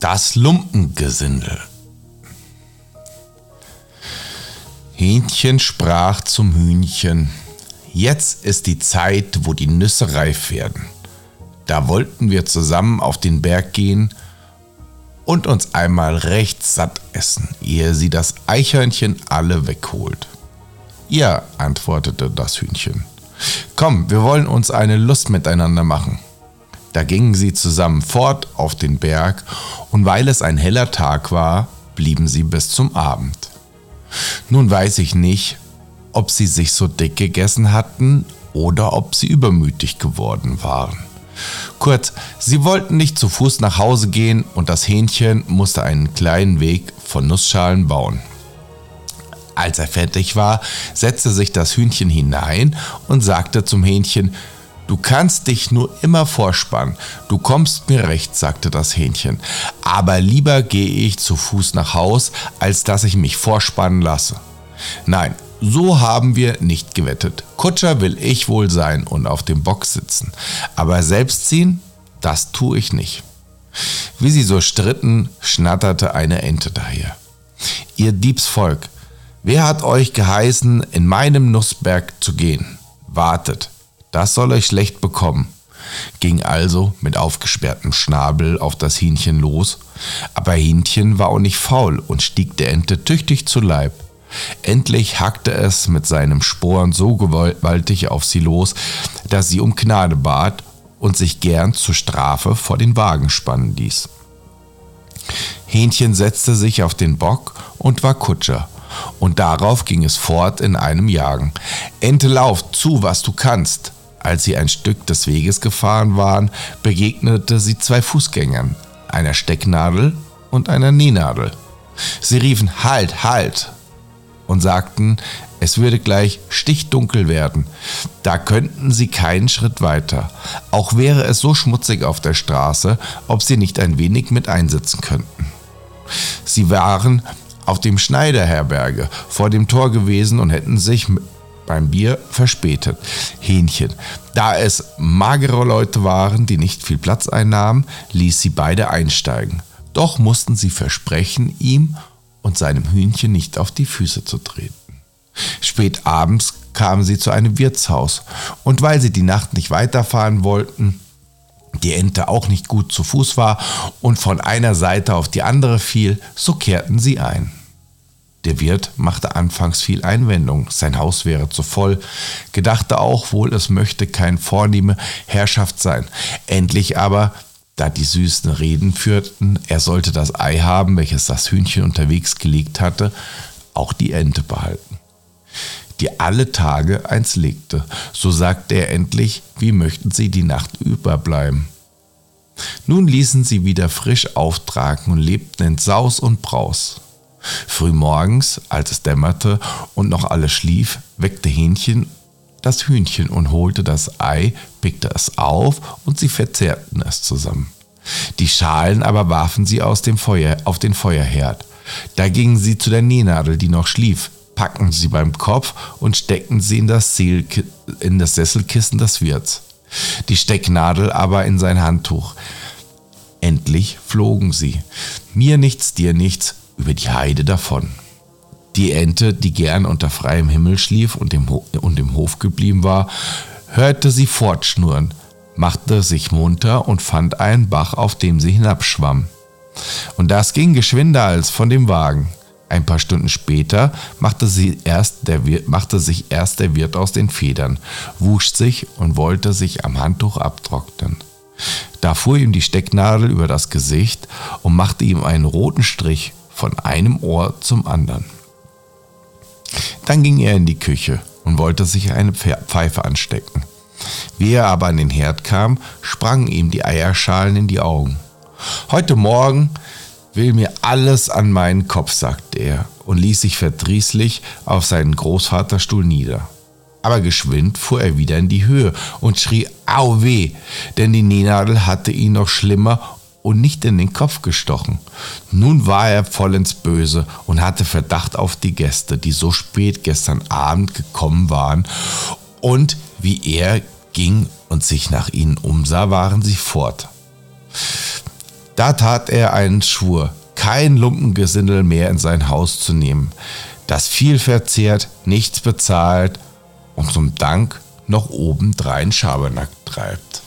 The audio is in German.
Das Lumpengesindel. Hähnchen sprach zum Hühnchen, jetzt ist die Zeit, wo die Nüsse reif werden. Da wollten wir zusammen auf den Berg gehen und uns einmal recht satt essen, ehe sie das Eichhörnchen alle wegholt. Ja, antwortete das Hühnchen. Komm, wir wollen uns eine Lust miteinander machen. Da gingen sie zusammen fort auf den Berg, und weil es ein heller Tag war, blieben sie bis zum Abend. Nun weiß ich nicht, ob sie sich so dick gegessen hatten oder ob sie übermütig geworden waren. Kurz, sie wollten nicht zu Fuß nach Hause gehen und das Hähnchen musste einen kleinen Weg von Nussschalen bauen. Als er fertig war, setzte sich das Hühnchen hinein und sagte zum Hähnchen, Du kannst dich nur immer vorspannen. Du kommst mir recht, sagte das Hähnchen. Aber lieber gehe ich zu Fuß nach Haus, als dass ich mich vorspannen lasse. Nein, so haben wir nicht gewettet. Kutscher will ich wohl sein und auf dem Bock sitzen. Aber selbst ziehen, das tue ich nicht. Wie sie so stritten, schnatterte eine Ente daher. Ihr Diebsvolk, wer hat euch geheißen, in meinem Nussberg zu gehen? Wartet, das soll euch schlecht bekommen. Ging also mit aufgesperrtem Schnabel auf das Hähnchen los, aber Hähnchen war auch nicht faul und stieg der Ente tüchtig zu Leib. Endlich hackte es mit seinem Sporen so gewaltig auf sie los, dass sie um Gnade bat und sich gern zur Strafe vor den Wagen spannen ließ. Hähnchen setzte sich auf den Bock und war Kutscher, und darauf ging es fort in einem Jagen. Ente lauf zu, was du kannst. Als sie ein Stück des Weges gefahren waren, begegnete sie zwei Fußgängern, einer Stecknadel und einer Nähnadel. Sie riefen Halt, halt, und sagten, es würde gleich stichdunkel werden. Da könnten sie keinen Schritt weiter. Auch wäre es so schmutzig auf der Straße, ob sie nicht ein wenig mit einsitzen könnten. Sie waren auf dem Schneiderherberge vor dem Tor gewesen und hätten sich beim Bier verspätet. Hähnchen. Da es magere Leute waren, die nicht viel Platz einnahmen, ließ sie beide einsteigen. Doch mussten sie versprechen, ihm und seinem Hühnchen nicht auf die Füße zu treten. Spät abends kamen sie zu einem Wirtshaus, und weil sie die Nacht nicht weiterfahren wollten, die Ente auch nicht gut zu Fuß war und von einer Seite auf die andere fiel, so kehrten sie ein. Der Wirt machte anfangs viel Einwendung, sein Haus wäre zu voll, gedachte auch wohl, es möchte kein vornehme Herrschaft sein. Endlich aber da die süßen Reden führten, er sollte das Ei haben, welches das Hühnchen unterwegs gelegt hatte, auch die Ente behalten, die alle Tage eins legte. So sagte er endlich, wie möchten sie die Nacht überbleiben. Nun ließen sie wieder frisch auftragen und lebten in Saus und Braus. Frühmorgens, als es dämmerte und noch alles schlief, weckte Hähnchen das Hühnchen und holte das Ei, pickte es auf und sie verzehrten es zusammen. Die Schalen aber warfen sie aus dem Feuer auf den Feuerherd. Da gingen sie zu der Nähnadel, die noch schlief, packten sie beim Kopf und steckten sie in das, in das Sesselkissen des Wirts. Die Stecknadel aber in sein Handtuch. Endlich flogen sie, mir nichts, dir nichts, über die Heide davon. Die Ente, die gern unter freiem Himmel schlief und im, Ho und im Hof geblieben war, hörte sie fortschnurren, machte sich munter und fand einen Bach, auf dem sie hinabschwamm. Und das ging geschwinder als von dem Wagen. Ein paar Stunden später machte, Wirt, machte sich erst der Wirt aus den Federn, wusch sich und wollte sich am Handtuch abtrocknen. Da fuhr ihm die Stecknadel über das Gesicht und machte ihm einen roten Strich von einem Ohr zum anderen. Dann ging er in die Küche und wollte sich eine Pfeife anstecken. Wie er aber an den Herd kam, sprangen ihm die Eierschalen in die Augen. Heute Morgen will mir alles an meinen Kopf, sagte er und ließ sich verdrießlich auf seinen Großvaterstuhl nieder. Aber geschwind fuhr er wieder in die Höhe und schrie Au weh, denn die Nähnadel hatte ihn noch schlimmer und nicht in den Kopf gestochen. Nun war er vollends böse und hatte Verdacht auf die Gäste, die so spät gestern Abend gekommen waren. Und wie er ging und sich nach ihnen umsah, waren sie fort. Da tat er einen Schwur, kein Lumpengesindel mehr in sein Haus zu nehmen, das viel verzehrt, nichts bezahlt und zum Dank noch obendrein Schabernack treibt.